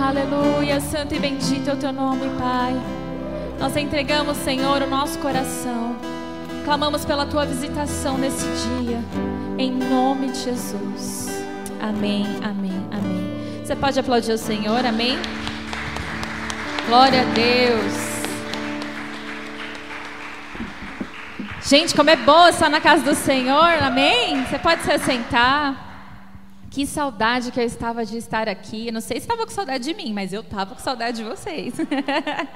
Aleluia, santo e bendito é o teu nome, Pai. Nós entregamos, Senhor, o nosso coração. Clamamos pela tua visitação nesse dia, em nome de Jesus. Amém, amém, amém. Você pode aplaudir o Senhor, amém? Glória a Deus. Gente, como é bom estar na casa do Senhor, amém? Você pode se assentar. Que saudade que eu estava de estar aqui. Eu não sei se estava com saudade de mim, mas eu estava com saudade de vocês.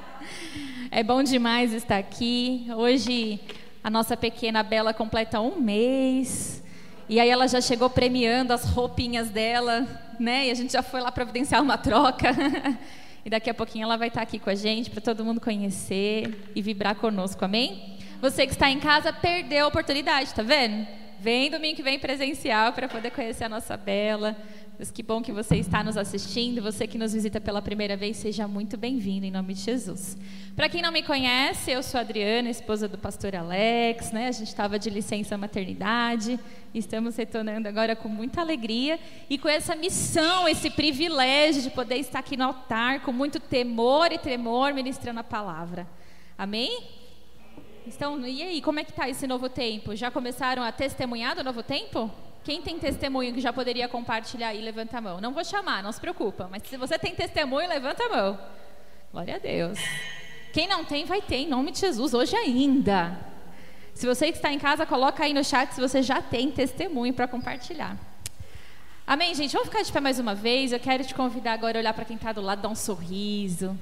é bom demais estar aqui. Hoje a nossa pequena Bela completa um mês. E aí ela já chegou premiando as roupinhas dela, né? E a gente já foi lá providenciar uma troca. e daqui a pouquinho ela vai estar aqui com a gente para todo mundo conhecer e vibrar conosco, amém? Você que está em casa perdeu a oportunidade, tá vendo? Vem domingo que vem presencial para poder conhecer a nossa Bela. Mas que bom que você está nos assistindo. Você que nos visita pela primeira vez, seja muito bem-vindo em nome de Jesus. Para quem não me conhece, eu sou a Adriana, esposa do pastor Alex. Né? A gente estava de licença maternidade. Estamos retornando agora com muita alegria e com essa missão, esse privilégio de poder estar aqui no altar com muito temor e tremor ministrando a palavra. Amém? Então, e aí, como é que está esse novo tempo? Já começaram a testemunhar do novo tempo? Quem tem testemunho que já poderia compartilhar aí, levanta a mão. Não vou chamar, não se preocupa. Mas se você tem testemunho, levanta a mão. Glória a Deus. Quem não tem, vai ter, em nome de Jesus, hoje ainda. Se você que está em casa, coloca aí no chat se você já tem testemunho para compartilhar. Amém, gente? Vamos ficar de pé mais uma vez. Eu quero te convidar agora a olhar para quem está do lado, dar um sorriso.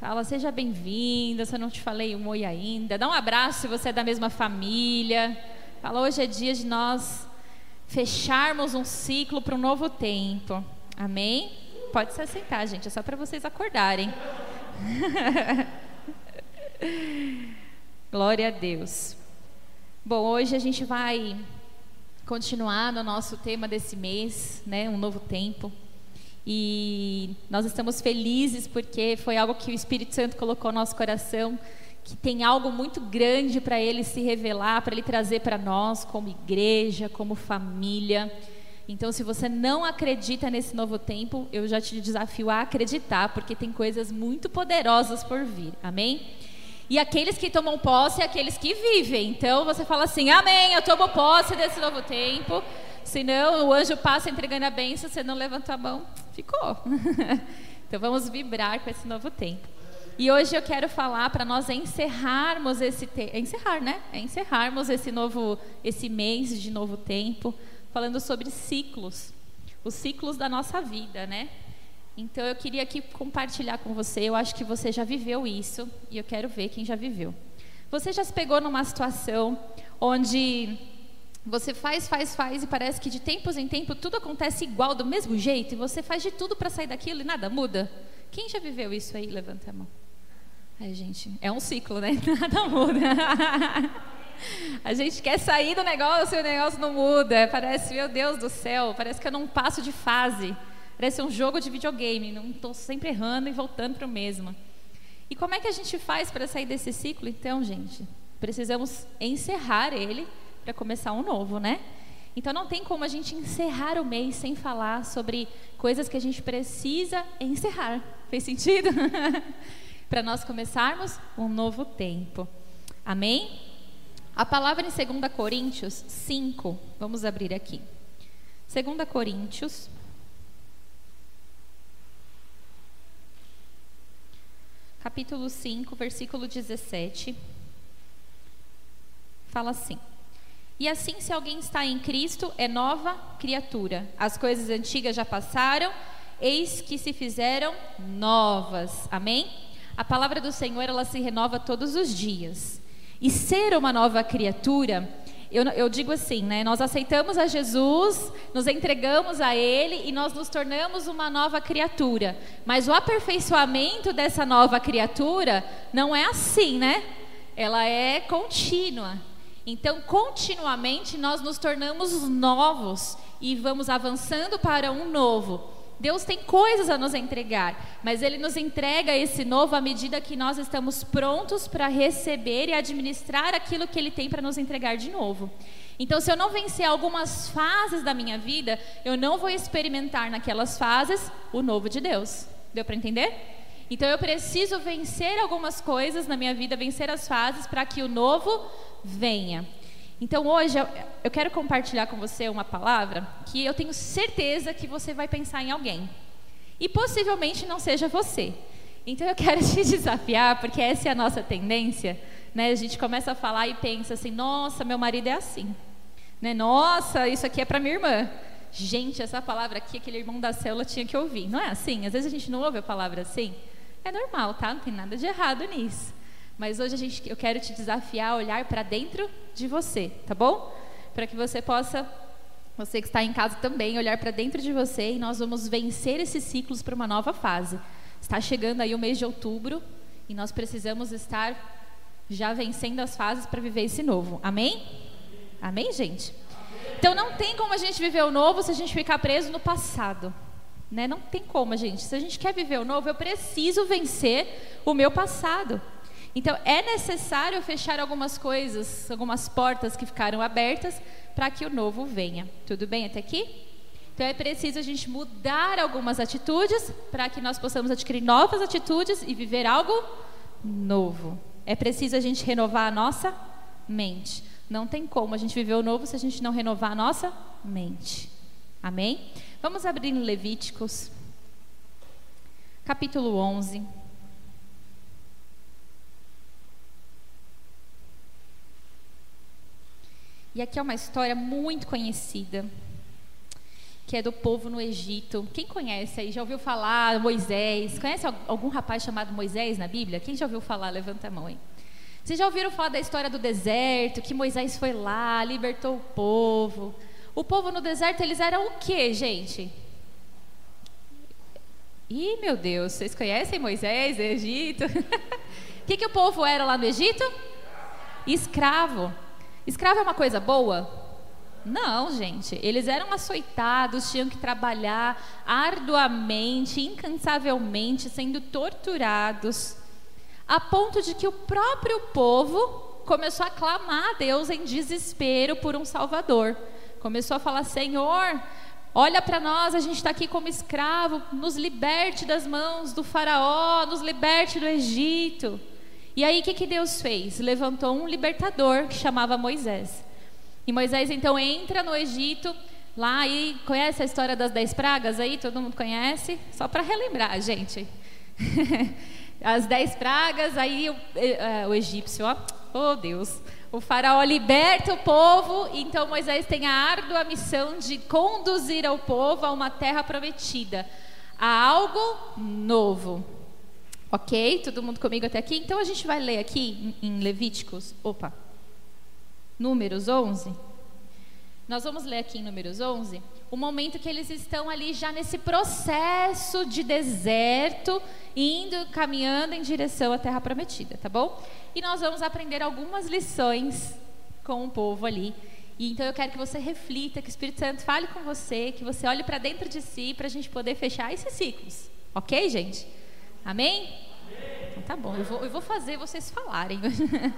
Fala, seja bem-vinda, se eu não te falei um oi ainda. Dá um abraço se você é da mesma família. Fala, hoje é dia de nós fecharmos um ciclo para um novo tempo. Amém? Pode se assentar, gente, é só para vocês acordarem. Glória a Deus. Bom, hoje a gente vai continuar no nosso tema desse mês, né? Um novo tempo. E nós estamos felizes porque foi algo que o Espírito Santo colocou no nosso coração, que tem algo muito grande para ele se revelar, para ele trazer para nós, como igreja, como família. Então, se você não acredita nesse novo tempo, eu já te desafio a acreditar, porque tem coisas muito poderosas por vir. Amém? E aqueles que tomam posse, é aqueles que vivem. Então, você fala assim: Amém, eu tomo posse desse novo tempo. Senão, o anjo passa entregando a bênção, você não levanta a mão, ficou. então, vamos vibrar com esse novo tempo. E hoje eu quero falar para nós encerrarmos esse te... encerrar, né? É encerrarmos esse novo esse mês de novo tempo, falando sobre ciclos, os ciclos da nossa vida, né? Então eu queria aqui compartilhar com você. Eu acho que você já viveu isso e eu quero ver quem já viveu. Você já se pegou numa situação onde você faz, faz, faz e parece que de tempos em tempo tudo acontece igual, do mesmo jeito, e você faz de tudo para sair daquilo e nada muda? Quem já viveu isso aí? Levanta a mão. Ai, gente, é um ciclo, né? Nada muda. A gente quer sair do negócio e o negócio não muda. Parece, meu Deus do céu, parece que eu não passo de fase. Parece um jogo de videogame, não estou sempre errando e voltando para o mesmo. E como é que a gente faz para sair desse ciclo, então, gente? Precisamos encerrar ele para começar um novo, né? Então não tem como a gente encerrar o mês sem falar sobre coisas que a gente precisa encerrar. Fez sentido? para nós começarmos um novo tempo. Amém? A palavra em 2 Coríntios 5, vamos abrir aqui. 2 Coríntios capítulo 5, versículo 17, fala assim: e assim, se alguém está em Cristo, é nova criatura. As coisas antigas já passaram, eis que se fizeram novas. Amém? A palavra do Senhor, ela se renova todos os dias. E ser uma nova criatura, eu, eu, digo assim, né? Nós aceitamos a Jesus, nos entregamos a Ele e nós nos tornamos uma nova criatura. Mas o aperfeiçoamento dessa nova criatura não é assim, né? Ela é contínua. Então, continuamente nós nos tornamos novos e vamos avançando para um novo. Deus tem coisas a nos entregar, mas Ele nos entrega esse novo à medida que nós estamos prontos para receber e administrar aquilo que Ele tem para nos entregar de novo. Então, se eu não vencer algumas fases da minha vida, eu não vou experimentar naquelas fases o novo de Deus. Deu para entender? Então eu preciso vencer algumas coisas na minha vida, vencer as fases para que o novo venha. Então hoje eu, quero compartilhar com você uma palavra que eu tenho certeza que você vai pensar em alguém. E possivelmente não seja você. Então eu quero te desafiar, porque essa é a nossa tendência. Né? A gente começa a falar e pensa assim: nossa, meu marido é assim. Né? Nossa, isso aqui é para minha irmã. Gente, essa palavra aqui, aquele irmão da célula tinha que ouvir. Não é assim? Às vezes a gente não ouve a palavra assim. É normal, tá? Não tem nada de errado nisso. Mas hoje a gente, eu quero te desafiar a olhar para dentro de você, tá bom? Para que você possa, você que está em casa também, olhar para dentro de você e nós vamos vencer esses ciclos para uma nova fase. Está chegando aí o mês de outubro e nós precisamos estar já vencendo as fases para viver esse novo. Amém? Amém, gente? Então não tem como a gente viver o novo se a gente ficar preso no passado. Né? Não tem como, gente. Se a gente quer viver o novo, eu preciso vencer o meu passado. Então é necessário fechar algumas coisas, algumas portas que ficaram abertas para que o novo venha. Tudo bem até aqui? Então é preciso a gente mudar algumas atitudes para que nós possamos adquirir novas atitudes e viver algo novo. É preciso a gente renovar a nossa mente. Não tem como a gente viver o novo se a gente não renovar a nossa mente. Amém? Vamos abrir em Levíticos, capítulo 11. E aqui é uma história muito conhecida, que é do povo no Egito. Quem conhece aí? Já ouviu falar Moisés? Conhece algum rapaz chamado Moisés na Bíblia? Quem já ouviu falar? Levanta a mão aí. Vocês já ouviram falar da história do deserto, que Moisés foi lá, libertou o povo? O povo no deserto, eles eram o quê, gente? Ih, meu Deus, vocês conhecem Moisés, Egito? O que, que o povo era lá no Egito? Escravo. Escravo é uma coisa boa? Não, gente. Eles eram açoitados, tinham que trabalhar arduamente, incansavelmente, sendo torturados a ponto de que o próprio povo começou a clamar a Deus em desespero por um Salvador. Começou a falar: Senhor, olha para nós, a gente está aqui como escravo, nos liberte das mãos do Faraó, nos liberte do Egito. E aí o que, que Deus fez? Levantou um libertador que chamava Moisés. E Moisés então entra no Egito, lá e conhece a história das dez pragas aí? Todo mundo conhece? Só para relembrar, gente. as dez pragas, aí o, é, o egípcio, ó, oh Deus, o faraó liberta o povo, então Moisés tem a árdua missão de conduzir ao povo a uma terra prometida, a algo novo. Ok? Todo mundo comigo até aqui? Então a gente vai ler aqui em Levíticos, opa, Números 11. Nós vamos ler aqui em Números 11 o momento que eles estão ali já nesse processo de deserto, indo, caminhando em direção à terra prometida, tá bom? E nós vamos aprender algumas lições com o povo ali. E então eu quero que você reflita, que o Espírito Santo fale com você, que você olhe para dentro de si para a gente poder fechar esses ciclos. Ok, gente? Amém? Então, tá bom, eu vou, eu vou fazer vocês falarem.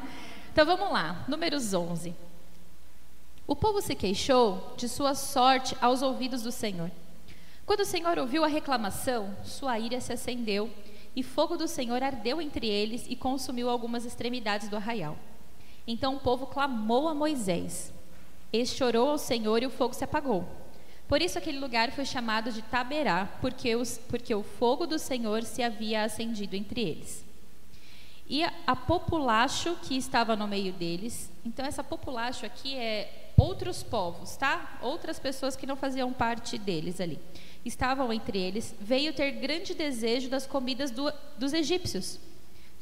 então vamos lá, números 11. O povo se queixou de sua sorte aos ouvidos do Senhor. Quando o Senhor ouviu a reclamação, sua ira se acendeu, e fogo do Senhor ardeu entre eles e consumiu algumas extremidades do arraial. Então o povo clamou a Moisés. Este orou ao Senhor e o fogo se apagou. Por isso aquele lugar foi chamado de Taberá, porque, os, porque o fogo do Senhor se havia acendido entre eles. E a, populacho que estava no meio deles, então essa populacho aqui é outros povos, tá? Outras pessoas que não faziam parte deles ali. Estavam entre eles, veio ter grande desejo das comidas do, dos egípcios.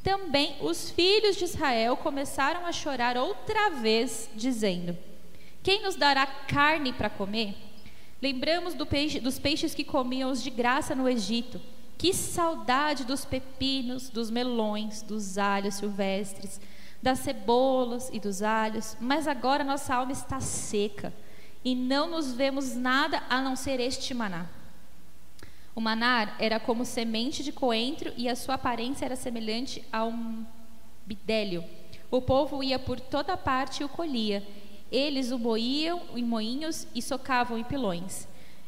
Também os filhos de Israel começaram a chorar outra vez, dizendo: Quem nos dará carne para comer? Lembramos do peixe, dos peixes que comíamos de graça no Egito. Que saudade dos pepinos, dos melões, dos alhos silvestres das cebolas e dos alhos, mas agora nossa alma está seca e não nos vemos nada a não ser este maná. O maná era como semente de coentro e a sua aparência era semelhante a um bidélio. O povo ia por toda parte e o colhia. Eles o moíam em moinhos e socavam em pilões.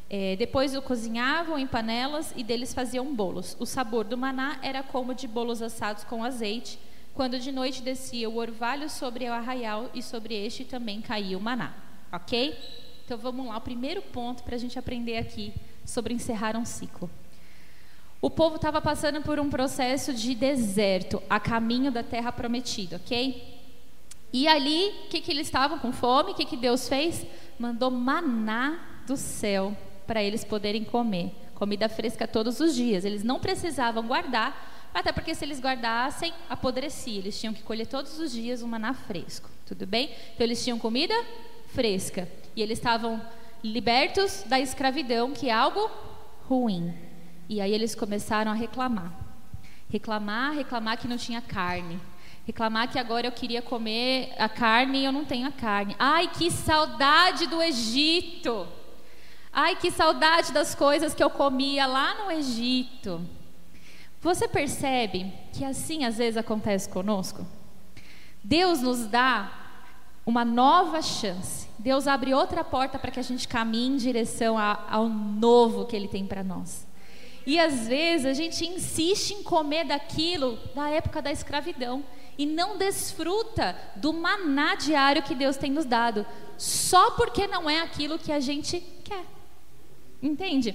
É, depois o cozinhavam em panelas e deles faziam bolos. O sabor do maná era como de bolos assados com azeite. Quando de noite descia o orvalho sobre o arraial e sobre este também caía o maná. Ok? Então vamos lá, o primeiro ponto para a gente aprender aqui sobre encerrar um ciclo. O povo estava passando por um processo de deserto, a caminho da terra prometida, ok? E ali, o que, que eles estavam com fome? O que, que Deus fez? Mandou maná do céu para eles poderem comer. Comida fresca todos os dias. Eles não precisavam guardar, até porque se eles guardassem, apodrecia. Eles tinham que colher todos os dias um maná fresco. Tudo bem? Então eles tinham comida fresca. E eles estavam libertos da escravidão, que é algo ruim. E aí eles começaram a reclamar. Reclamar, reclamar que não tinha carne. Reclamar que agora eu queria comer a carne e eu não tenho a carne. Ai, que saudade do Egito! Ai, que saudade das coisas que eu comia lá no Egito. Você percebe que assim às vezes acontece conosco? Deus nos dá uma nova chance. Deus abre outra porta para que a gente caminhe em direção ao novo que Ele tem para nós. E às vezes a gente insiste em comer daquilo da época da escravidão e não desfruta do maná diário que Deus tem nos dado, só porque não é aquilo que a gente quer. Entende?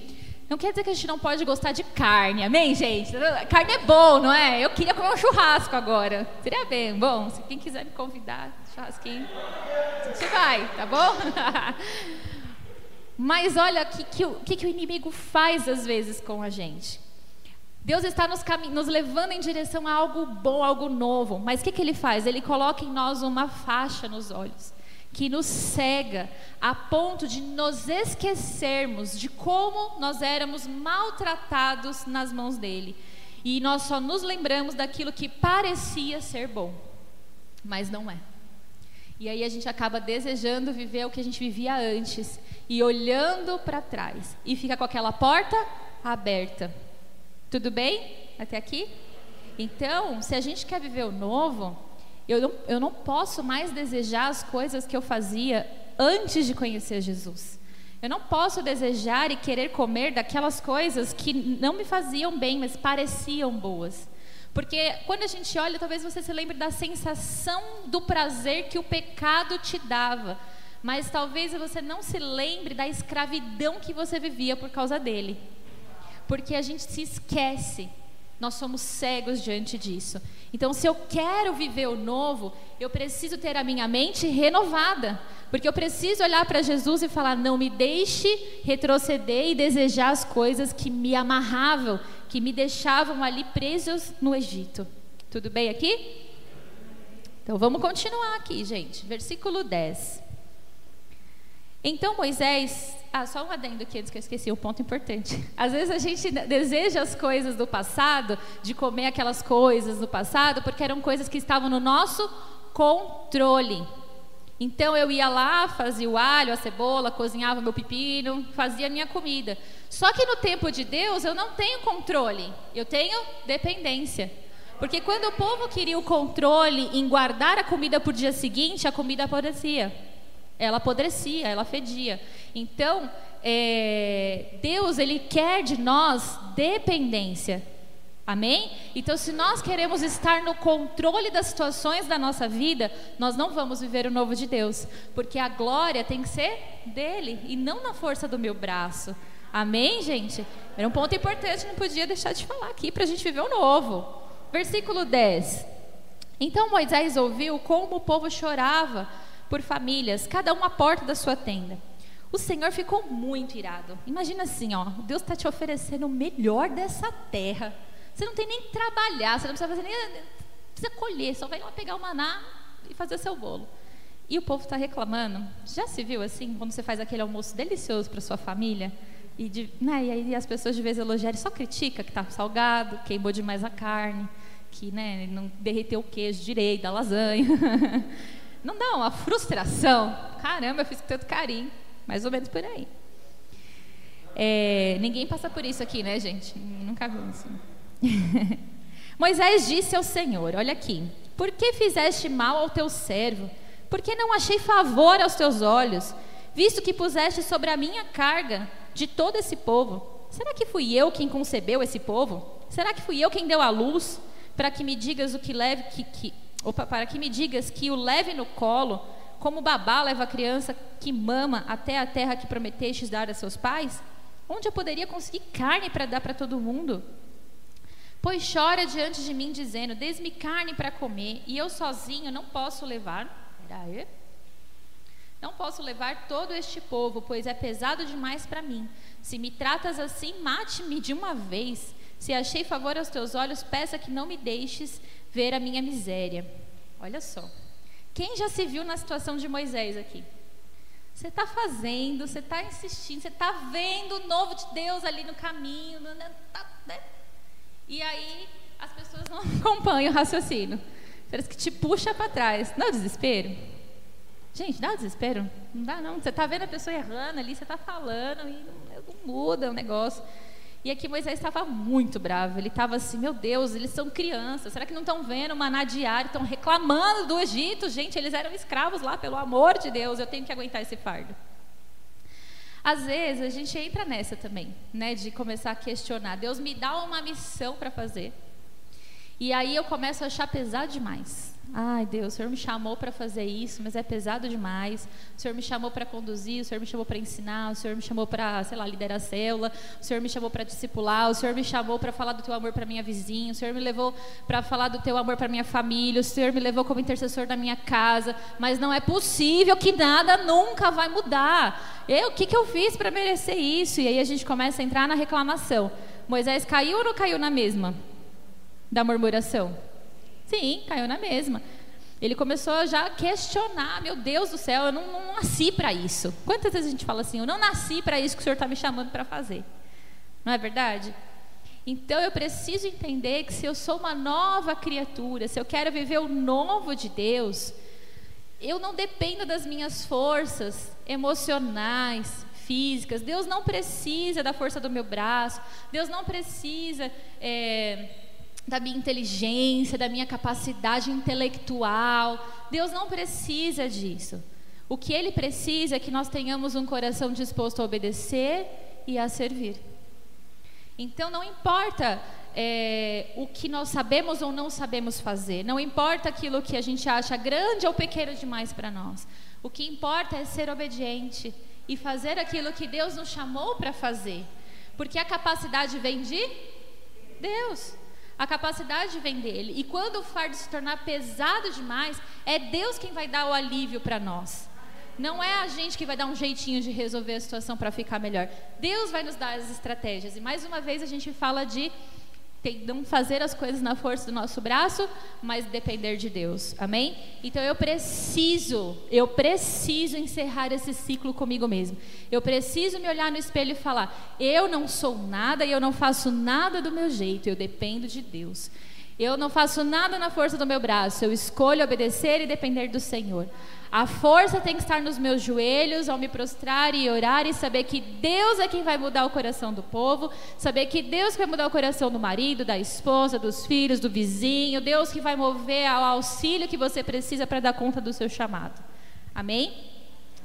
Não quer dizer que a gente não pode gostar de carne, amém, gente? Carne é bom, não é? Eu queria comer um churrasco agora. Seria bem bom. Se quem quiser me convidar, churrasquinho, a gente vai, tá bom? Mas olha o que, que, que, o inimigo faz às vezes com a gente. Deus está nos, nos, levando em direção a algo bom, algo novo. Mas o que, que ele faz? Ele coloca em nós uma faixa nos olhos que nos cega a ponto de nos esquecermos de como nós éramos maltratados nas mãos dele. E nós só nos lembramos daquilo que parecia ser bom, mas não é. E aí a gente acaba desejando viver o que a gente vivia antes e olhando para trás e fica com aquela porta aberta. Tudo bem até aqui? Então, se a gente quer viver o novo, eu não, eu não posso mais desejar as coisas que eu fazia antes de conhecer Jesus. Eu não posso desejar e querer comer daquelas coisas que não me faziam bem, mas pareciam boas. Porque quando a gente olha, talvez você se lembre da sensação do prazer que o pecado te dava, mas talvez você não se lembre da escravidão que você vivia por causa dele. Porque a gente se esquece nós somos cegos diante disso. Então, se eu quero viver o novo, eu preciso ter a minha mente renovada. Porque eu preciso olhar para Jesus e falar: não me deixe retroceder e desejar as coisas que me amarravam, que me deixavam ali presos no Egito. Tudo bem aqui? Então vamos continuar aqui, gente. Versículo 10. Então Moisés ah, só um adendo aqui antes que eu esqueci, um ponto importante. Às vezes a gente deseja as coisas do passado, de comer aquelas coisas do passado, porque eram coisas que estavam no nosso controle. Então eu ia lá, fazia o alho, a cebola, cozinhava meu pepino, fazia a minha comida. Só que no tempo de Deus eu não tenho controle, eu tenho dependência. Porque quando o povo queria o controle em guardar a comida para o dia seguinte, a comida apodrecia ela apodrecia, ela fedia. Então, é, Deus, Ele quer de nós dependência. Amém? Então, se nós queremos estar no controle das situações da nossa vida, nós não vamos viver o novo de Deus, porque a glória tem que ser dele e não na força do meu braço. Amém, gente? Era um ponto importante, não podia deixar de falar aqui para a gente viver o novo. Versículo 10. Então Moisés ouviu como o povo chorava por famílias, cada um à porta da sua tenda. O Senhor ficou muito irado. Imagina assim, ó, Deus está te oferecendo o melhor dessa terra. Você não tem nem que trabalhar, você não precisa fazer nem precisa colher, só vai lá pegar o maná e fazer seu bolo. E o povo está reclamando. Já se viu assim, quando você faz aquele almoço delicioso para sua família? E, de, né, e aí as pessoas de vez elogiarem, só critica que está salgado, queimou demais a carne, que né, não derreteu o queijo direito da lasanha. Não dá uma frustração? Caramba, eu fiz com tanto carinho. Mais ou menos por aí. É, ninguém passa por isso aqui, né, gente? Nunca viu assim. Moisés disse ao Senhor: Olha aqui, por que fizeste mal ao teu servo? Por que não achei favor aos teus olhos, visto que puseste sobre a minha carga de todo esse povo? Será que fui eu quem concebeu esse povo? Será que fui eu quem deu a luz para que me digas o que leve que, que opa, para que me digas que o leve no colo, como babá leva a criança que mama até a terra que prometestes dar a seus pais? Onde eu poderia conseguir carne para dar para todo mundo? Pois chora diante de mim, dizendo: Desme carne para comer, e eu sozinho não posso levar. Peraí. Não posso levar todo este povo, pois é pesado demais para mim. Se me tratas assim, mate-me de uma vez. Se achei favor aos teus olhos, peça que não me deixes ver a minha miséria. Olha só. Quem já se viu na situação de Moisés aqui? Você está fazendo, você está insistindo, você está vendo o novo de Deus ali no caminho, né? Tá, né? E aí as pessoas não acompanham o raciocínio. Parece que te puxa para trás. Não é desespero? Gente, dá desespero? Não dá não. Você está vendo a pessoa errando ali, você está falando e não, não muda o negócio. E aqui Moisés estava muito bravo. Ele estava assim, meu Deus, eles são crianças. Será que não estão vendo maná diário? Estão reclamando do Egito? Gente, eles eram escravos lá, pelo amor de Deus, eu tenho que aguentar esse fardo. Às vezes a gente entra nessa também, né, de começar a questionar. Deus me dá uma missão para fazer. E aí eu começo a achar pesado demais. Ai, Deus, o Senhor me chamou para fazer isso, mas é pesado demais. O Senhor me chamou para conduzir, o Senhor me chamou para ensinar, o Senhor me chamou para, sei lá, liderar a célula, o Senhor me chamou para discipular, o Senhor me chamou para falar do teu amor para minha vizinha, o Senhor me levou para falar do teu amor para minha família, o Senhor me levou como intercessor da minha casa, mas não é possível que nada nunca vai mudar. Eu, o que, que eu fiz para merecer isso? E aí a gente começa a entrar na reclamação. Moisés caiu ou não caiu na mesma? Da murmuração. Sim, caiu na mesma. Ele começou já a questionar: meu Deus do céu, eu não, não nasci para isso. Quantas vezes a gente fala assim: eu não nasci para isso que o Senhor está me chamando para fazer? Não é verdade? Então eu preciso entender que se eu sou uma nova criatura, se eu quero viver o novo de Deus, eu não dependo das minhas forças emocionais, físicas. Deus não precisa da força do meu braço. Deus não precisa. É, da minha inteligência, da minha capacidade intelectual. Deus não precisa disso. O que Ele precisa é que nós tenhamos um coração disposto a obedecer e a servir. Então, não importa é, o que nós sabemos ou não sabemos fazer, não importa aquilo que a gente acha grande ou pequeno demais para nós. O que importa é ser obediente e fazer aquilo que Deus nos chamou para fazer, porque a capacidade vem de Deus. A capacidade vem dele. E quando o fardo se tornar pesado demais, é Deus quem vai dar o alívio para nós. Não é a gente que vai dar um jeitinho de resolver a situação para ficar melhor. Deus vai nos dar as estratégias. E mais uma vez a gente fala de não fazer as coisas na força do nosso braço, mas depender de Deus. Amém? Então eu preciso, eu preciso encerrar esse ciclo comigo mesmo. Eu preciso me olhar no espelho e falar: eu não sou nada e eu não faço nada do meu jeito, eu dependo de Deus. Eu não faço nada na força do meu braço, eu escolho obedecer e depender do Senhor. A força tem que estar nos meus joelhos ao me prostrar e orar e saber que Deus é quem vai mudar o coração do povo, saber que Deus vai mudar o coração do marido, da esposa, dos filhos, do vizinho, Deus que vai mover ao auxílio que você precisa para dar conta do seu chamado. Amém?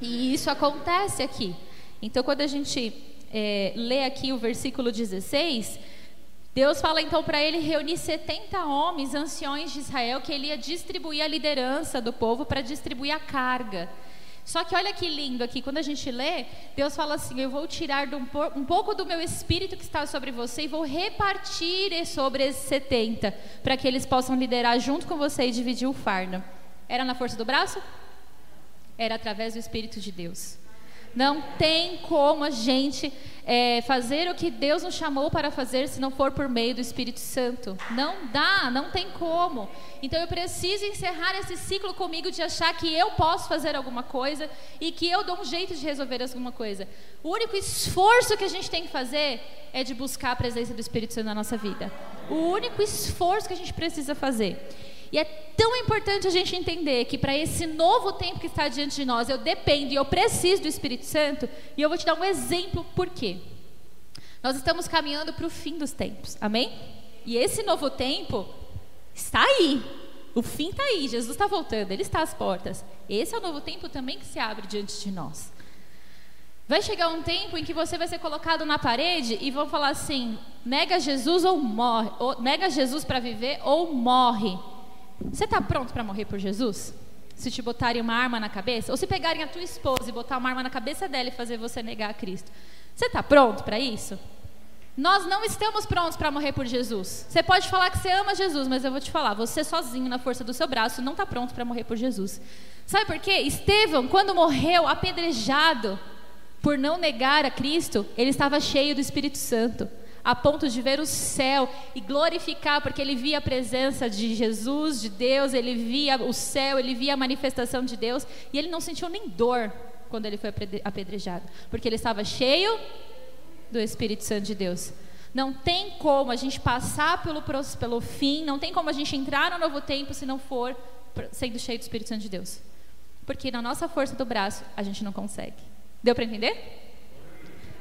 E isso acontece aqui. Então, quando a gente é, lê aqui o versículo 16 Deus fala então para ele reunir 70 homens, anciões de Israel, que ele ia distribuir a liderança do povo para distribuir a carga. Só que olha que lindo aqui, quando a gente lê, Deus fala assim: Eu vou tirar um, pouco do meu espírito que está sobre você e vou repartir sobre esses 70, para que eles possam liderar junto com você e dividir o fardo. Era na força do braço? Era através do Espírito de Deus. Não tem como a gente é, fazer o que Deus nos chamou para fazer se não for por meio do Espírito Santo. Não dá, não tem como. Então eu preciso encerrar esse ciclo comigo de achar que eu posso fazer alguma coisa e que eu dou um jeito de resolver alguma coisa. O único esforço que a gente tem que fazer é de buscar a presença do Espírito Santo na nossa vida. O único esforço que a gente precisa fazer. E é tão importante a gente entender que para esse novo tempo que está diante de nós, eu dependo e eu preciso do Espírito Santo, e eu vou te dar um exemplo por quê. Nós estamos caminhando para o fim dos tempos, amém? E esse novo tempo está aí. O fim está aí, Jesus está voltando, Ele está às portas. Esse é o novo tempo também que se abre diante de nós. Vai chegar um tempo em que você vai ser colocado na parede e vão falar assim: nega Jesus ou morre, ou, nega Jesus para viver ou morre. Você está pronto para morrer por Jesus? Se te botarem uma arma na cabeça, ou se pegarem a tua esposa e botar uma arma na cabeça dela e fazer você negar a Cristo, você está pronto para isso? Nós não estamos prontos para morrer por Jesus. Você pode falar que você ama Jesus, mas eu vou te falar, você sozinho, na força do seu braço, não está pronto para morrer por Jesus. Sabe por quê? Estevão, quando morreu apedrejado por não negar a Cristo, ele estava cheio do Espírito Santo, a ponto de ver o céu e glorificar, porque ele via a presença de Jesus, de Deus, ele via o céu, ele via a manifestação de Deus, e ele não sentiu nem dor quando ele foi apedrejado, porque ele estava cheio do Espírito Santo de Deus. Não tem como a gente passar pelo, pelo fim, não tem como a gente entrar no novo tempo se não for sendo cheio do Espírito Santo de Deus. Porque na nossa força do braço a gente não consegue. Deu para entender?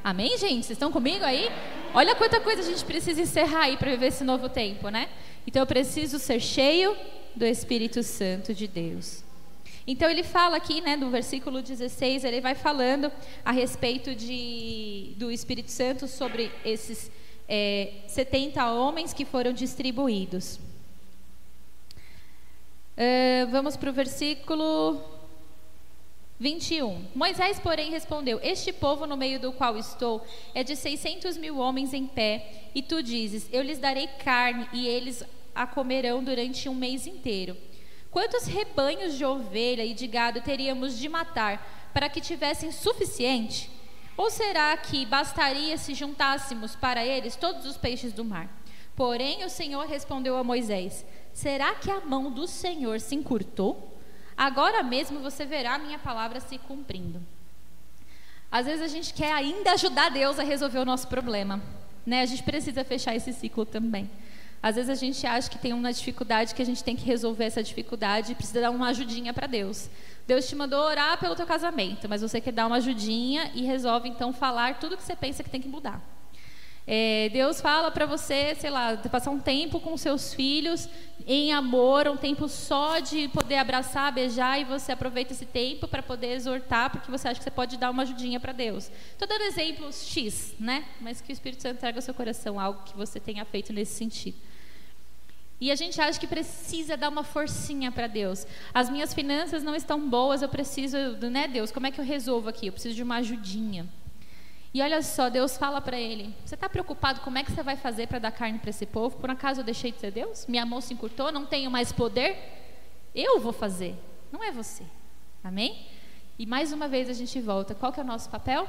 Amém, gente? Vocês estão comigo aí? Olha quanta coisa a gente precisa encerrar aí para viver esse novo tempo, né? Então eu preciso ser cheio do Espírito Santo de Deus. Então ele fala aqui, né, no versículo 16, ele vai falando a respeito de, do Espírito Santo sobre esses é, 70 homens que foram distribuídos. Uh, vamos para o versículo 21. Moisés, porém, respondeu: Este povo no meio do qual estou é de 600 mil homens em pé, e tu dizes: Eu lhes darei carne, e eles a comerão durante um mês inteiro. Quantos rebanhos de ovelha e de gado teríamos de matar para que tivessem suficiente? Ou será que bastaria se juntássemos para eles todos os peixes do mar? Porém, o Senhor respondeu a Moisés: Será que a mão do Senhor se encurtou? Agora mesmo você verá a minha palavra se cumprindo. Às vezes a gente quer ainda ajudar Deus a resolver o nosso problema, né? A gente precisa fechar esse ciclo também. Às vezes a gente acha que tem uma dificuldade que a gente tem que resolver essa dificuldade e precisa dar uma ajudinha para Deus. Deus te mandou orar pelo teu casamento, mas você quer dar uma ajudinha e resolve então falar tudo que você pensa que tem que mudar. É, Deus fala para você, sei lá, passar um tempo com seus filhos em amor, um tempo só de poder abraçar, beijar, e você aproveita esse tempo para poder exortar, porque você acha que você pode dar uma ajudinha para Deus. Estou dando exemplos X, né? Mas que o Espírito Santo traga ao seu coração algo que você tenha feito nesse sentido. E a gente acha que precisa dar uma forcinha para Deus. As minhas finanças não estão boas, eu preciso, né, Deus? Como é que eu resolvo aqui? Eu preciso de uma ajudinha. E olha só, Deus fala para ele: Você está preocupado como é que você vai fazer para dar carne para esse povo? Por acaso eu deixei de ser Deus? Minha mão se encurtou, não tenho mais poder? Eu vou fazer, não é você. Amém? E mais uma vez a gente volta: qual que é o nosso papel?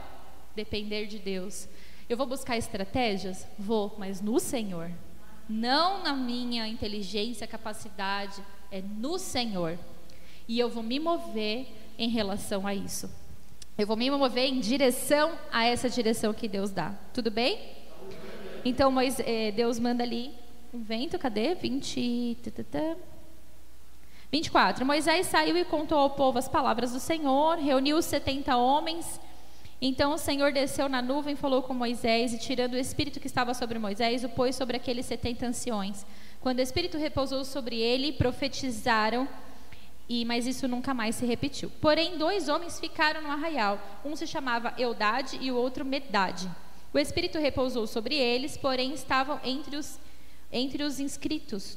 Depender de Deus. Eu vou buscar estratégias? Vou, mas no Senhor não na minha inteligência, capacidade, é no Senhor. E eu vou me mover em relação a isso. Eu vou me mover em direção a essa direção que Deus dá. Tudo bem? Então eh, Deus manda ali um vento, cadê? 20. 24. Moisés saiu e contou ao povo as palavras do Senhor, reuniu os 70 homens então o Senhor desceu na nuvem, falou com Moisés, e tirando o espírito que estava sobre Moisés, o pôs sobre aqueles setenta anciões. Quando o espírito repousou sobre ele, profetizaram, e mas isso nunca mais se repetiu. Porém, dois homens ficaram no arraial. Um se chamava Eudade e o outro Medade. O espírito repousou sobre eles, porém estavam entre os entre os inscritos,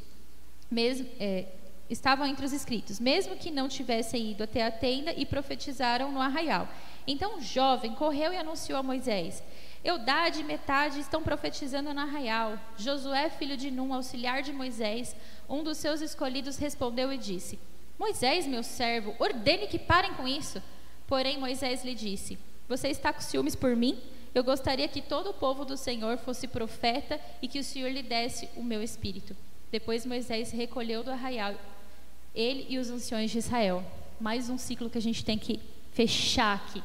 mesmo, é, estavam entre os inscritos, mesmo que não tivessem ido até a tenda e profetizaram no arraial. Então o jovem correu e anunciou a Moisés: Eudade e metade estão profetizando no arraial. Josué, filho de Num, auxiliar de Moisés, um dos seus escolhidos, respondeu e disse: Moisés, meu servo, ordene que parem com isso. Porém, Moisés lhe disse: Você está com ciúmes por mim? Eu gostaria que todo o povo do Senhor fosse profeta e que o Senhor lhe desse o meu espírito. Depois Moisés recolheu do arraial, ele e os anciões de Israel. Mais um ciclo que a gente tem que fechar aqui.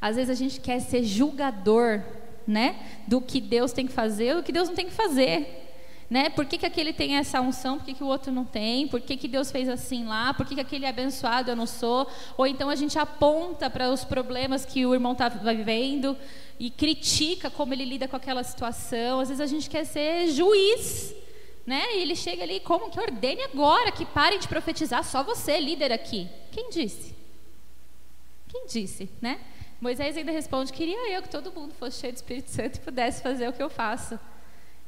Às vezes a gente quer ser julgador, né, do que Deus tem que fazer, do que Deus não tem que fazer. Né? Por que, que aquele tem essa unção, por que, que o outro não tem? Por que, que Deus fez assim lá? Por que, que aquele é abençoado, eu não sou? Ou então a gente aponta para os problemas que o irmão está vivendo e critica como ele lida com aquela situação. Às vezes a gente quer ser juiz, né? E ele chega ali, como que ordene agora que parem de profetizar, só você, líder aqui. Quem disse? Quem disse, né? Moisés ainda responde: Queria eu que todo mundo fosse cheio do Espírito Santo e pudesse fazer o que eu faço.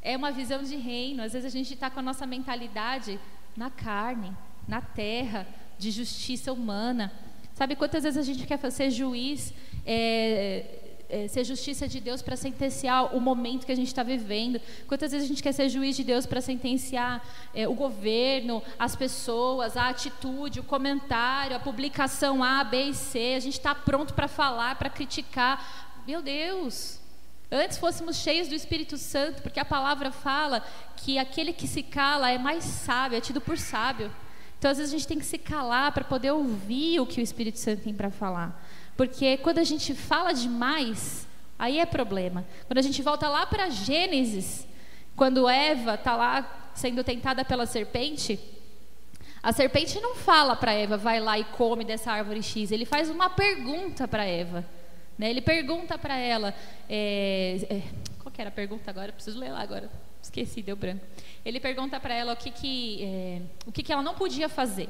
É uma visão de reino. Às vezes a gente está com a nossa mentalidade na carne, na terra, de justiça humana. Sabe quantas vezes a gente quer ser juiz, é, é, ser justiça de Deus para sentenciar o momento que a gente está vivendo? Quantas vezes a gente quer ser juiz de Deus para sentenciar é, o governo, as pessoas, a atitude, o comentário, a publicação A, B e C? A gente está pronto para falar, para criticar. Meu Deus! Antes fôssemos cheios do Espírito Santo, porque a palavra fala que aquele que se cala é mais sábio, é tido por sábio. Então, às vezes, a gente tem que se calar para poder ouvir o que o Espírito Santo tem para falar. Porque quando a gente fala demais, aí é problema. Quando a gente volta lá para Gênesis, quando Eva está lá sendo tentada pela serpente, a serpente não fala para Eva, vai lá e come dessa árvore X. Ele faz uma pergunta para Eva. Né? Ele pergunta para ela. É, é, qual era a pergunta agora? Preciso ler lá agora. Esqueci, deu branco. Ele pergunta para ela o que, que, é, o que, que ela não podia fazer.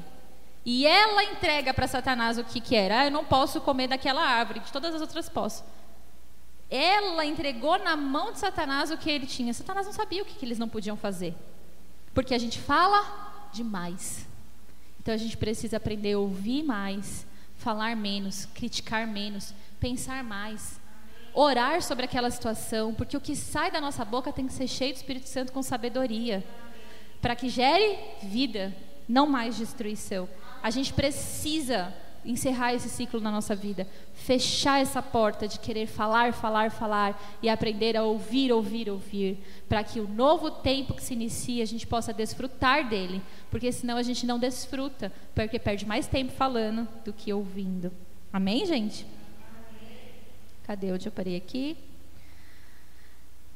E ela entrega para Satanás o que, que era. Ah, eu não posso comer daquela árvore, de todas as outras posso. Ela entregou na mão de Satanás o que ele tinha. Satanás não sabia o que, que eles não podiam fazer. Porque a gente fala demais. Então a gente precisa aprender a ouvir mais, falar menos, criticar menos, pensar mais orar sobre aquela situação, porque o que sai da nossa boca tem que ser cheio do Espírito Santo com sabedoria, para que gere vida, não mais destruição. A gente precisa encerrar esse ciclo na nossa vida, fechar essa porta de querer falar, falar, falar e aprender a ouvir, ouvir, ouvir, para que o novo tempo que se inicia a gente possa desfrutar dele, porque senão a gente não desfruta, porque perde mais tempo falando do que ouvindo. Amém, gente? Cadê onde eu parei aqui?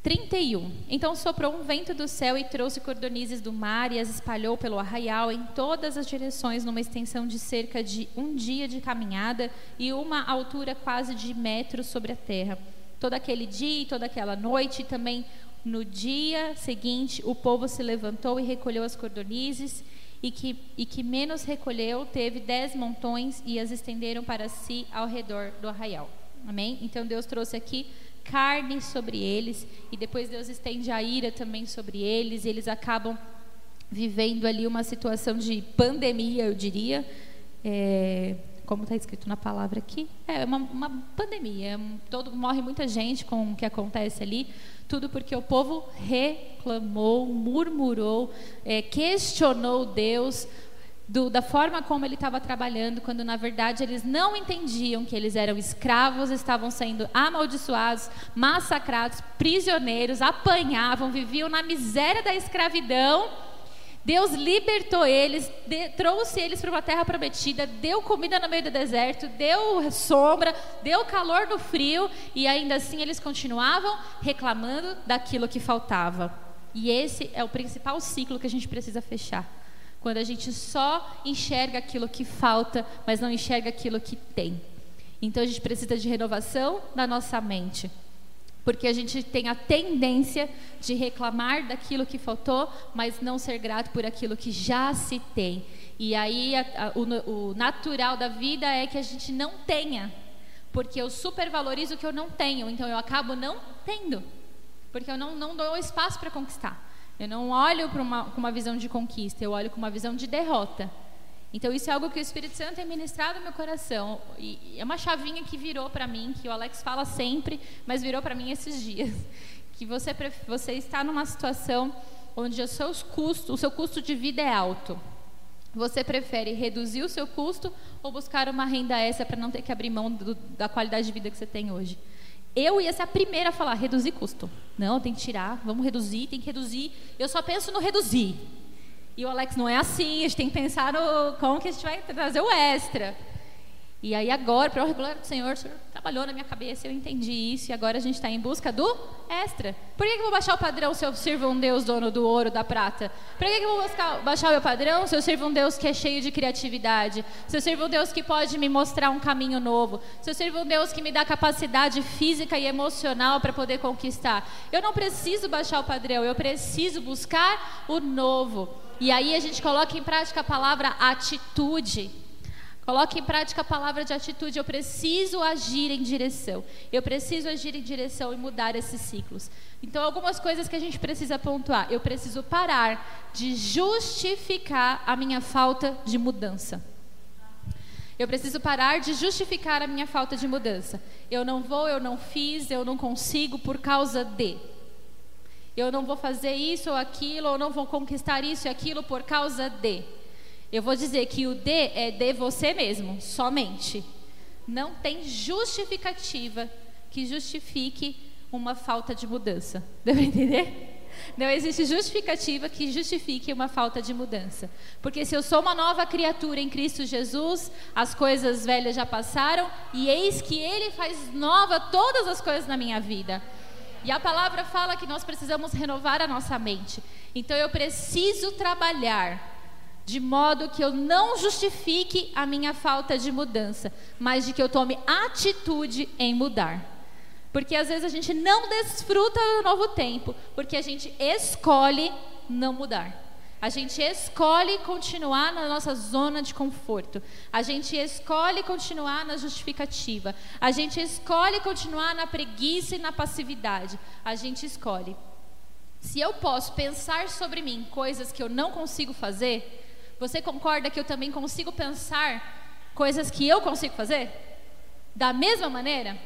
31. Então soprou um vento do céu e trouxe cordonizes do mar e as espalhou pelo arraial em todas as direções, numa extensão de cerca de um dia de caminhada e uma altura quase de metro sobre a terra. Todo aquele dia e toda aquela noite, e também no dia seguinte, o povo se levantou e recolheu as cordonizes, e que, e que menos recolheu teve dez montões e as estenderam para si ao redor do arraial. Amém? Então Deus trouxe aqui carne sobre eles e depois Deus estende a ira também sobre eles e eles acabam vivendo ali uma situação de pandemia, eu diria. É, como está escrito na palavra aqui, é uma, uma pandemia. Todo, morre muita gente com o que acontece ali. Tudo porque o povo reclamou, murmurou, é, questionou Deus, do, da forma como ele estava trabalhando, quando na verdade eles não entendiam que eles eram escravos, estavam sendo amaldiçoados, massacrados, prisioneiros, apanhavam, viviam na miséria da escravidão. Deus libertou eles, de, trouxe eles para uma terra prometida, deu comida no meio do deserto, deu sombra, deu calor no frio, e ainda assim eles continuavam reclamando daquilo que faltava. E esse é o principal ciclo que a gente precisa fechar quando a gente só enxerga aquilo que falta, mas não enxerga aquilo que tem. Então a gente precisa de renovação na nossa mente. Porque a gente tem a tendência de reclamar daquilo que faltou, mas não ser grato por aquilo que já se tem. E aí a, a, o, o natural da vida é que a gente não tenha, porque eu supervalorizo o que eu não tenho, então eu acabo não tendo, porque eu não, não dou espaço para conquistar. Eu não olho uma, com uma visão de conquista, eu olho com uma visão de derrota. Então, isso é algo que o Espírito Santo tem ministrado no meu coração. E é uma chavinha que virou para mim, que o Alex fala sempre, mas virou para mim esses dias. Que você, você está numa situação onde os seus custos, o seu custo de vida é alto. Você prefere reduzir o seu custo ou buscar uma renda extra para não ter que abrir mão do, da qualidade de vida que você tem hoje? Eu ia ser a primeira a falar, reduzir custo. Não, tem que tirar, vamos reduzir, tem que reduzir. Eu só penso no reduzir. E o Alex, não é assim, a gente tem que pensar no como que a gente vai trazer o extra. E aí agora, para o glória do Senhor, o Senhor trabalhou na minha cabeça, eu entendi isso, e agora a gente está em busca do extra. Por que, que eu vou baixar o padrão se eu sirvo um Deus dono do ouro, da prata? Por que, que eu vou buscar, baixar o meu padrão se eu sirvo um Deus que é cheio de criatividade? Se eu sirvo um Deus que pode me mostrar um caminho novo? Se eu sirvo um Deus que me dá capacidade física e emocional para poder conquistar? Eu não preciso baixar o padrão, eu preciso buscar o novo. E aí a gente coloca em prática a palavra atitude. Coloque em prática a palavra de atitude. Eu preciso agir em direção. Eu preciso agir em direção e mudar esses ciclos. Então, algumas coisas que a gente precisa pontuar. Eu preciso parar de justificar a minha falta de mudança. Eu preciso parar de justificar a minha falta de mudança. Eu não vou, eu não fiz, eu não consigo por causa de. Eu não vou fazer isso ou aquilo, ou não vou conquistar isso e aquilo por causa de. Eu vou dizer que o de é de você mesmo, somente. Não tem justificativa que justifique uma falta de mudança. Deu para entender? Não existe justificativa que justifique uma falta de mudança. Porque se eu sou uma nova criatura em Cristo Jesus, as coisas velhas já passaram e eis que Ele faz nova todas as coisas na minha vida. E a palavra fala que nós precisamos renovar a nossa mente. Então eu preciso trabalhar de modo que eu não justifique a minha falta de mudança, mas de que eu tome atitude em mudar. Porque às vezes a gente não desfruta do novo tempo, porque a gente escolhe não mudar. A gente escolhe continuar na nossa zona de conforto. A gente escolhe continuar na justificativa. A gente escolhe continuar na preguiça e na passividade. A gente escolhe. Se eu posso pensar sobre mim coisas que eu não consigo fazer, você concorda que eu também consigo pensar coisas que eu consigo fazer? Da mesma maneira?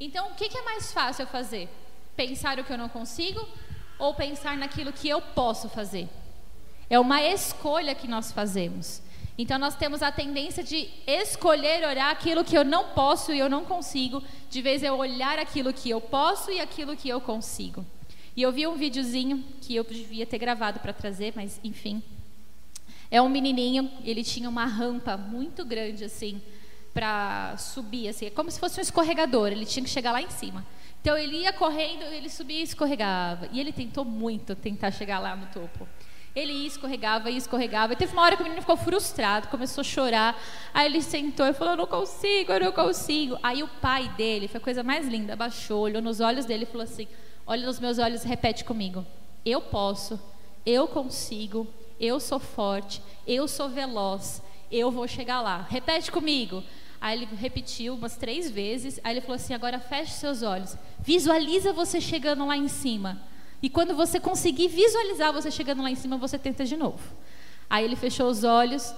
Então, o que, é mais fácil eu fazer? Pensar o que eu não consigo ou pensar naquilo que eu posso fazer? É uma escolha que nós fazemos. Então nós temos a tendência de escolher olhar aquilo que eu não posso e eu não consigo, de vez eu olhar aquilo que eu posso e aquilo que eu consigo. E eu vi um videozinho que eu devia ter gravado para trazer, mas enfim, é um menininho, ele tinha uma rampa muito grande assim para subir, assim, é como se fosse um escorregador, ele tinha que chegar lá em cima. Então ele ia correndo, ele subia e escorregava. E ele tentou muito tentar chegar lá no topo. Ele ia, escorregava, ia, escorregava. E teve uma hora que o menino ficou frustrado, começou a chorar. Aí ele sentou e falou: Eu não consigo, eu não consigo. Aí o pai dele, foi a coisa mais linda, abaixou, olhou nos olhos dele e falou assim: Olha nos meus olhos repete comigo: Eu posso, eu consigo, eu sou forte, eu sou veloz, eu vou chegar lá. Repete comigo. Aí ele repetiu umas três vezes. Aí ele falou assim: agora feche seus olhos. Visualiza você chegando lá em cima. E quando você conseguir visualizar você chegando lá em cima, você tenta de novo. Aí ele fechou os olhos.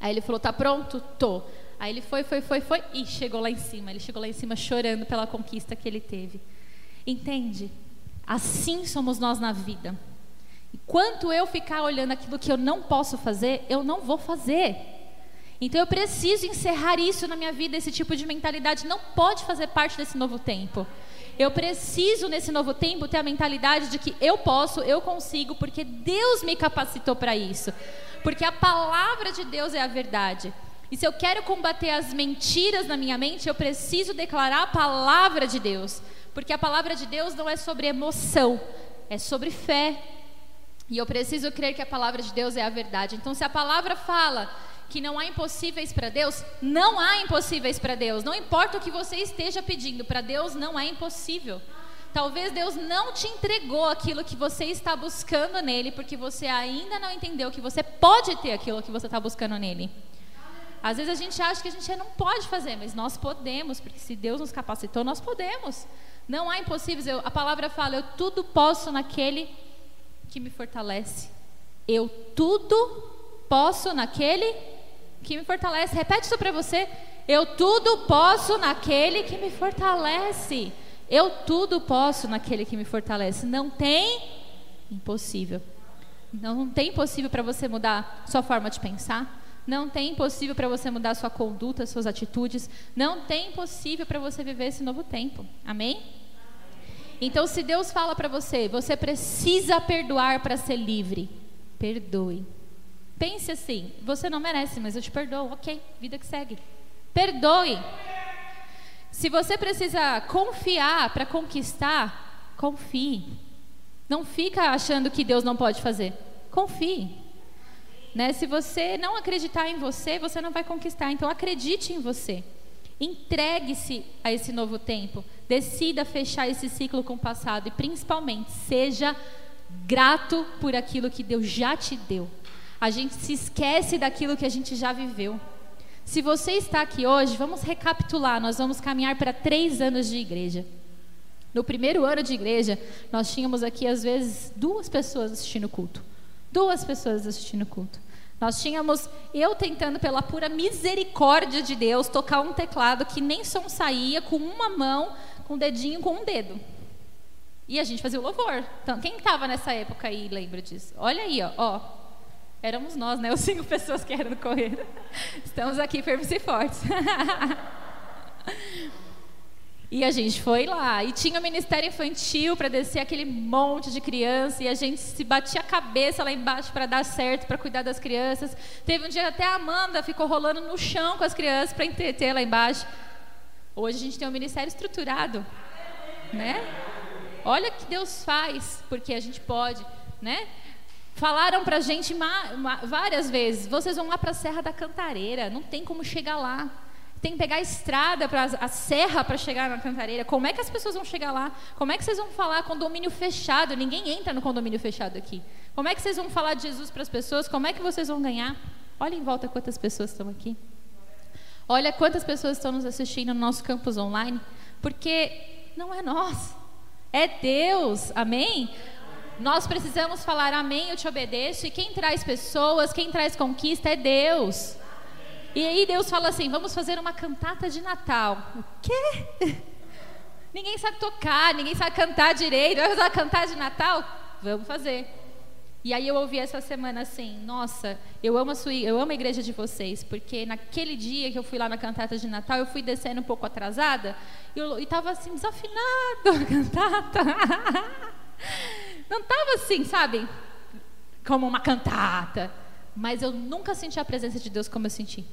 Aí ele falou: tá pronto? Tô. Aí ele foi, foi, foi, foi e chegou lá em cima. Ele chegou lá em cima chorando pela conquista que ele teve. Entende? Assim somos nós na vida. Enquanto eu ficar olhando aquilo que eu não posso fazer, eu não vou fazer. Então eu preciso encerrar isso na minha vida, esse tipo de mentalidade não pode fazer parte desse novo tempo. Eu preciso nesse novo tempo ter a mentalidade de que eu posso, eu consigo, porque Deus me capacitou para isso. Porque a palavra de Deus é a verdade. E se eu quero combater as mentiras na minha mente, eu preciso declarar a palavra de Deus. Porque a palavra de Deus não é sobre emoção, é sobre fé, e eu preciso crer que a palavra de Deus é a verdade. Então, se a palavra fala que não há impossíveis para Deus, não há impossíveis para Deus. Não importa o que você esteja pedindo, para Deus não é impossível. Talvez Deus não te entregou aquilo que você está buscando nele, porque você ainda não entendeu que você pode ter aquilo que você está buscando nele. Às vezes a gente acha que a gente não pode fazer, mas nós podemos, porque se Deus nos capacitou, nós podemos. Não há impossíveis. Eu, a palavra fala: eu tudo posso naquele que me fortalece. Eu tudo posso naquele que me fortalece. Repete isso para você. Eu tudo posso naquele que me fortalece. Eu tudo posso naquele que me fortalece. Não tem impossível. Não tem impossível para você mudar sua forma de pensar. Não tem impossível para você mudar sua conduta, suas atitudes. Não tem impossível para você viver esse novo tempo. Amém? Então, se Deus fala para você, você precisa perdoar para ser livre, perdoe. Pense assim: você não merece, mas eu te perdoo. Ok, vida que segue. Perdoe. Se você precisa confiar para conquistar, confie. Não fica achando que Deus não pode fazer. Confie. Né? Se você não acreditar em você, você não vai conquistar. Então acredite em você. Entregue-se a esse novo tempo. Decida fechar esse ciclo com o passado e, principalmente, seja grato por aquilo que Deus já te deu. A gente se esquece daquilo que a gente já viveu. Se você está aqui hoje, vamos recapitular. Nós vamos caminhar para três anos de igreja. No primeiro ano de igreja, nós tínhamos aqui, às vezes, duas pessoas assistindo o culto. Duas pessoas assistindo o culto. Nós tínhamos eu tentando, pela pura misericórdia de Deus, tocar um teclado que nem som saía, com uma mão, com o dedinho, com um dedo. E a gente fazia o louvor. Então, quem estava nessa época aí lembra disso? Olha aí, ó, ó. Éramos nós, né? Os cinco pessoas que eram correr. Estamos aqui firmes e fortes. E a gente foi lá. E tinha o Ministério Infantil para descer aquele monte de criança. E a gente se batia a cabeça lá embaixo para dar certo, para cuidar das crianças. Teve um dia até a Amanda ficou rolando no chão com as crianças para entreter lá embaixo. Hoje a gente tem um ministério estruturado. Né? Olha o que Deus faz, porque a gente pode, né? Falaram para a gente várias vezes: vocês vão lá para a Serra da Cantareira, não tem como chegar lá tem que pegar a estrada, pra, a serra para chegar na Cantareira. Como é que as pessoas vão chegar lá? Como é que vocês vão falar condomínio fechado? Ninguém entra no condomínio fechado aqui. Como é que vocês vão falar de Jesus para as pessoas? Como é que vocês vão ganhar? Olha em volta quantas pessoas estão aqui. Olha quantas pessoas estão nos assistindo no nosso campus online. Porque não é nós, é Deus. Amém? Nós precisamos falar amém, eu te obedeço. E quem traz pessoas, quem traz conquista é Deus. E aí Deus fala assim: vamos fazer uma cantata de Natal. O quê? Ninguém sabe tocar, ninguém sabe cantar direito. Vai fazer uma cantata de Natal? Vamos fazer. E aí eu ouvi essa semana assim, nossa, eu amo a sua, eu amo a igreja de vocês, porque naquele dia que eu fui lá na cantata de Natal, eu fui descendo um pouco atrasada e estava assim desafinado a cantata. Não estava assim, sabe? Como uma cantata, mas eu nunca senti a presença de Deus como eu senti.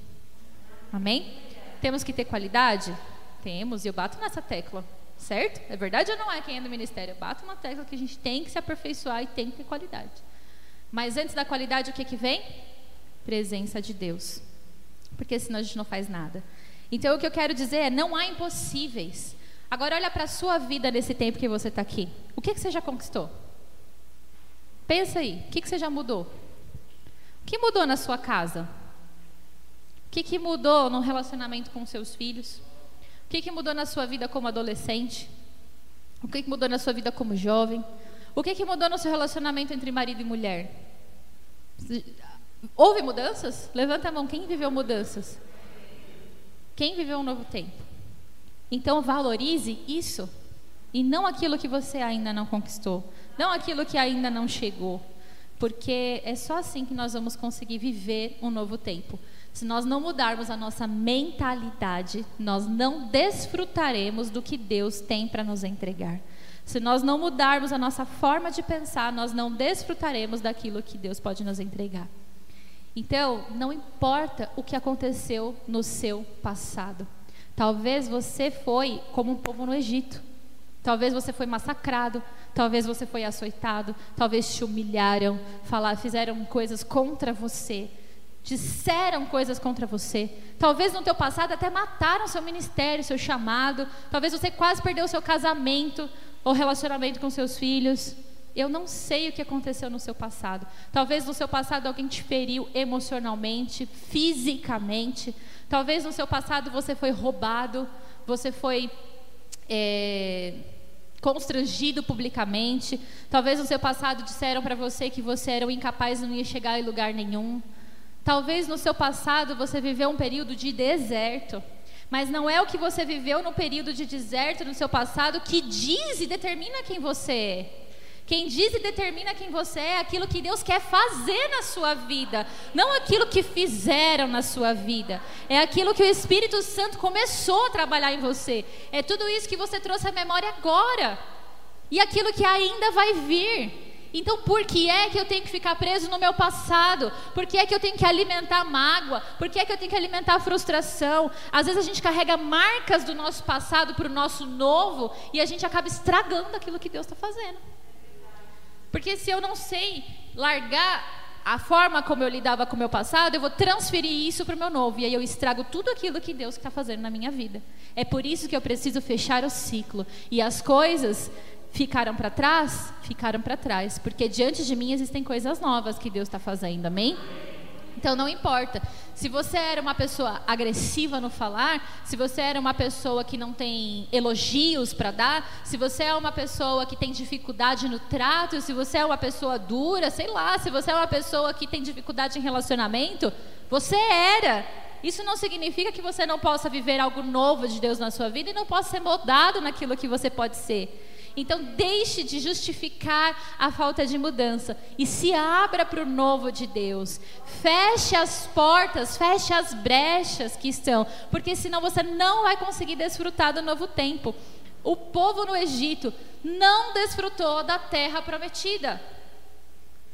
Amém? Temos que ter qualidade? Temos, e eu bato nessa tecla, certo? É verdade ou não é quem é do ministério? Eu bato uma tecla que a gente tem que se aperfeiçoar e tem que ter qualidade. Mas antes da qualidade, o que, que vem? Presença de Deus. Porque senão a gente não faz nada. Então o que eu quero dizer é: não há impossíveis. Agora olha para a sua vida nesse tempo que você está aqui. O que, que você já conquistou? Pensa aí, o que, que você já mudou? O que mudou na sua casa? O que, que mudou no relacionamento com seus filhos? O que, que mudou na sua vida como adolescente? O que, que mudou na sua vida como jovem? O que, que mudou no seu relacionamento entre marido e mulher? Houve mudanças? Levanta a mão, quem viveu mudanças? Quem viveu um novo tempo? Então valorize isso e não aquilo que você ainda não conquistou, não aquilo que ainda não chegou, porque é só assim que nós vamos conseguir viver um novo tempo. Se nós não mudarmos a nossa mentalidade, nós não desfrutaremos do que Deus tem para nos entregar. Se nós não mudarmos a nossa forma de pensar, nós não desfrutaremos daquilo que Deus pode nos entregar. Então, não importa o que aconteceu no seu passado. Talvez você foi como um povo no Egito. Talvez você foi massacrado, talvez você foi açoitado, talvez te humilharam, falar, fizeram coisas contra você disseram coisas contra você. Talvez no teu passado até mataram seu ministério, seu chamado. Talvez você quase perdeu seu casamento ou relacionamento com seus filhos. Eu não sei o que aconteceu no seu passado. Talvez no seu passado alguém te feriu emocionalmente, fisicamente. Talvez no seu passado você foi roubado, você foi é, constrangido publicamente. Talvez no seu passado disseram para você que você era um incapaz e não ia chegar em lugar nenhum. Talvez no seu passado você viveu um período de deserto, mas não é o que você viveu no período de deserto no seu passado que diz e determina quem você é. Quem diz e determina quem você é, é aquilo que Deus quer fazer na sua vida, não aquilo que fizeram na sua vida. É aquilo que o Espírito Santo começou a trabalhar em você. É tudo isso que você trouxe à memória agora. E aquilo que ainda vai vir. Então, por que é que eu tenho que ficar preso no meu passado? Por que é que eu tenho que alimentar mágoa? Por que é que eu tenho que alimentar frustração? Às vezes a gente carrega marcas do nosso passado para o nosso novo e a gente acaba estragando aquilo que Deus está fazendo. Porque se eu não sei largar a forma como eu lidava com o meu passado, eu vou transferir isso para o meu novo. E aí eu estrago tudo aquilo que Deus está fazendo na minha vida. É por isso que eu preciso fechar o ciclo. E as coisas ficaram para trás, ficaram para trás, porque diante de mim existem coisas novas que Deus está fazendo, amém? Então não importa. Se você era uma pessoa agressiva no falar, se você era uma pessoa que não tem elogios para dar, se você é uma pessoa que tem dificuldade no trato, se você é uma pessoa dura, sei lá, se você é uma pessoa que tem dificuldade em relacionamento, você era. Isso não significa que você não possa viver algo novo de Deus na sua vida e não possa ser moldado naquilo que você pode ser. Então, deixe de justificar a falta de mudança e se abra para o novo de Deus. Feche as portas, feche as brechas que estão, porque senão você não vai conseguir desfrutar do novo tempo. O povo no Egito não desfrutou da terra prometida,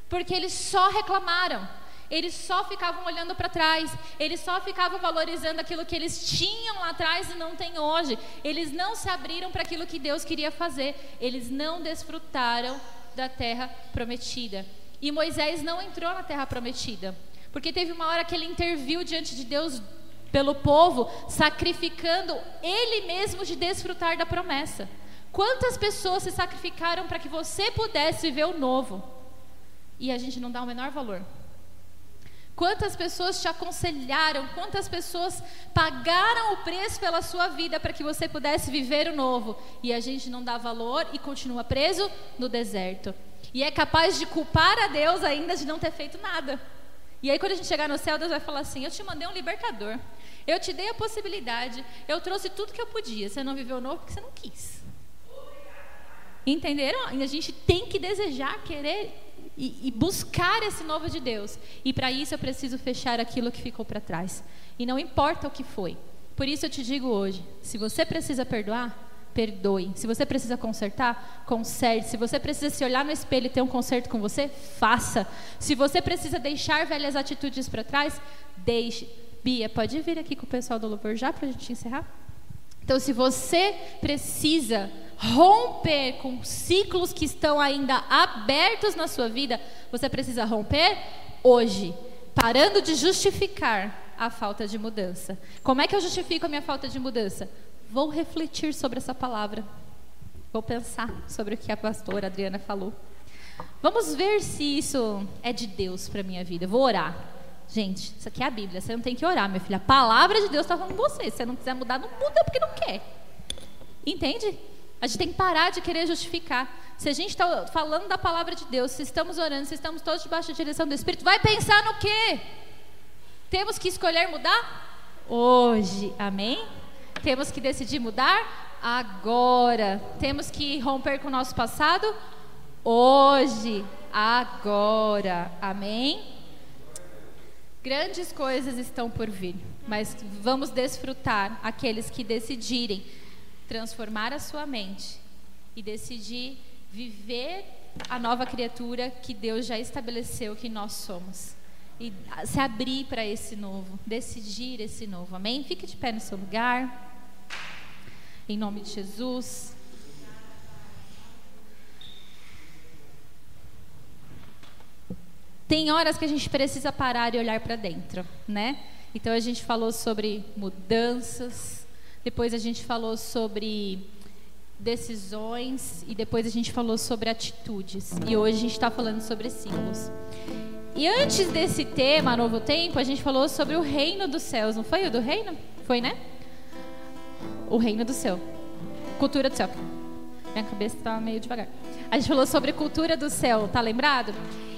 porque eles só reclamaram. Eles só ficavam olhando para trás, eles só ficavam valorizando aquilo que eles tinham lá atrás e não têm hoje. Eles não se abriram para aquilo que Deus queria fazer, eles não desfrutaram da terra prometida. E Moisés não entrou na terra prometida, porque teve uma hora que ele interviu diante de Deus pelo povo, sacrificando ele mesmo de desfrutar da promessa. Quantas pessoas se sacrificaram para que você pudesse viver o novo? E a gente não dá o menor valor. Quantas pessoas te aconselharam, quantas pessoas pagaram o preço pela sua vida para que você pudesse viver o novo. E a gente não dá valor e continua preso no deserto. E é capaz de culpar a Deus ainda de não ter feito nada. E aí, quando a gente chegar no céu, Deus vai falar assim: Eu te mandei um libertador. Eu te dei a possibilidade. Eu trouxe tudo que eu podia. Você não viveu o novo porque você não quis. Entenderam? A gente tem que desejar, querer e, e buscar esse novo de Deus. E para isso eu preciso fechar aquilo que ficou para trás. E não importa o que foi. Por isso eu te digo hoje: se você precisa perdoar, perdoe. Se você precisa consertar, conserte. Se você precisa se olhar no espelho e ter um conserto com você, faça. Se você precisa deixar velhas atitudes para trás, deixe. Bia, pode vir aqui com o pessoal do louvor já para a gente encerrar? Então, se você precisa romper com ciclos que estão ainda abertos na sua vida, você precisa romper hoje, parando de justificar a falta de mudança. Como é que eu justifico a minha falta de mudança? Vou refletir sobre essa palavra. Vou pensar sobre o que a pastora Adriana falou. Vamos ver se isso é de Deus para minha vida. vou orar. Gente, isso aqui é a Bíblia. Você não tem que orar, minha filha. A palavra de Deus está falando com você. Se você não quiser mudar, não muda porque não quer. Entende? A gente tem que parar de querer justificar. Se a gente está falando da palavra de Deus, se estamos orando, se estamos todos debaixo da direção do Espírito, vai pensar no quê? Temos que escolher mudar? Hoje, amém? Temos que decidir mudar? Agora. Temos que romper com o nosso passado? Hoje, agora, amém? Grandes coisas estão por vir, mas vamos desfrutar aqueles que decidirem transformar a sua mente e decidir viver a nova criatura que Deus já estabeleceu que nós somos. E se abrir para esse novo, decidir esse novo. Amém? Fique de pé no seu lugar. Em nome de Jesus. Tem horas que a gente precisa parar e olhar para dentro, né? Então a gente falou sobre mudanças, depois a gente falou sobre decisões e depois a gente falou sobre atitudes. E hoje a gente está falando sobre símbolos. E antes desse tema, Novo Tempo, a gente falou sobre o reino dos céus. Não foi o do reino? Foi, né? O reino do céu. Cultura do céu. Minha cabeça está meio devagar. A gente falou sobre cultura do céu, tá lembrado?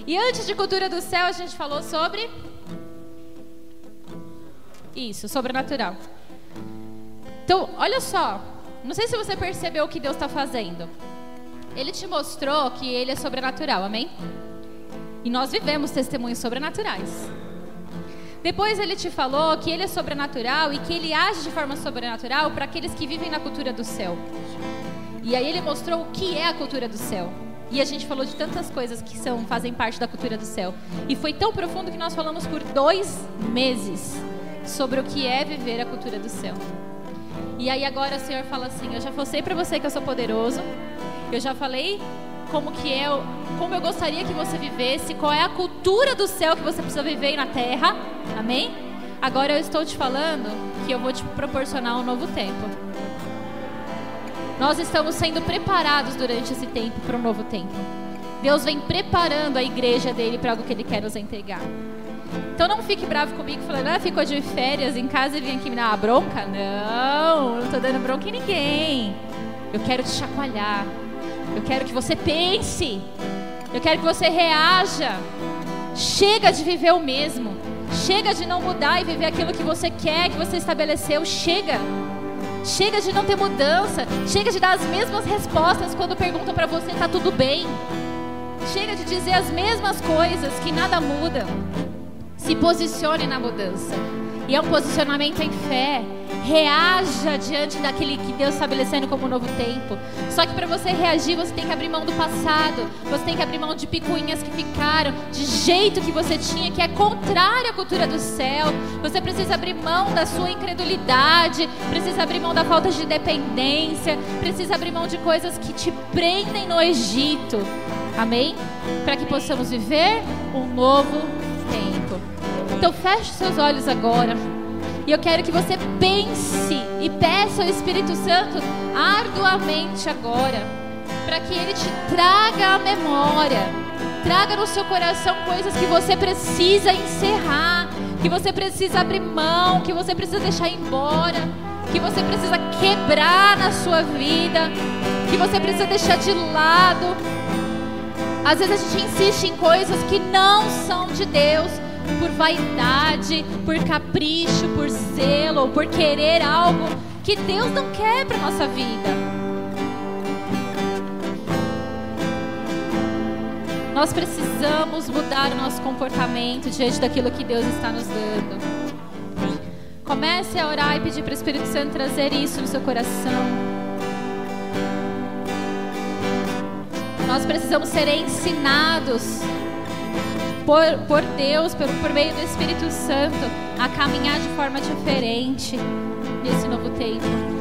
E antes de cultura do céu, a gente falou sobre. Isso, sobrenatural. Então, olha só. Não sei se você percebeu o que Deus está fazendo. Ele te mostrou que Ele é sobrenatural, amém? E nós vivemos testemunhos sobrenaturais. Depois ele te falou que ele é sobrenatural e que ele age de forma sobrenatural para aqueles que vivem na cultura do céu. E aí ele mostrou o que é a cultura do céu. E a gente falou de tantas coisas que são, fazem parte da cultura do céu. E foi tão profundo que nós falamos por dois meses sobre o que é viver a cultura do céu. E aí agora o Senhor fala assim: Eu já falei para você que eu sou poderoso. Eu já falei como que é, como eu gostaria que você vivesse, qual é a cultura do céu que você precisa viver na terra. Amém? Agora eu estou te falando que eu vou te proporcionar um novo tempo. Nós estamos sendo preparados durante esse tempo para um novo tempo. Deus vem preparando a igreja dele para algo que ele quer nos entregar. Então não fique bravo comigo falando, ah, ficou de férias em casa e vem aqui me dar uma bronca. Não, não estou dando bronca em ninguém. Eu quero te chacoalhar. Eu quero que você pense. Eu quero que você reaja. Chega de viver o mesmo. Chega de não mudar e viver aquilo que você quer, que você estabeleceu. Chega. Chega de não ter mudança. Chega de dar as mesmas respostas quando perguntam para você tá tudo bem. Chega de dizer as mesmas coisas que nada muda. Se posicione na mudança. E é um posicionamento em fé. Reaja diante daquele que Deus estabelecendo como um novo tempo. Só que para você reagir, você tem que abrir mão do passado. Você tem que abrir mão de picuinhas que ficaram, de jeito que você tinha, que é contrário à cultura do céu. Você precisa abrir mão da sua incredulidade, precisa abrir mão da falta de dependência, precisa abrir mão de coisas que te prendem no Egito. Amém? Para que possamos viver um novo tempo. Então feche seus olhos agora. E eu quero que você pense e peça ao Espírito Santo arduamente agora, para que ele te traga a memória, traga no seu coração coisas que você precisa encerrar, que você precisa abrir mão, que você precisa deixar embora, que você precisa quebrar na sua vida, que você precisa deixar de lado. Às vezes a gente insiste em coisas que não são de Deus por vaidade, por capricho, por zelo, ou por querer algo que Deus não quer para nossa vida. Nós precisamos mudar o nosso comportamento diante daquilo que Deus está nos dando. Comece a orar e pedir para o Espírito Santo trazer isso no seu coração. Nós precisamos ser ensinados por, por Deus, por, por meio do Espírito Santo, a caminhar de forma diferente nesse novo tempo.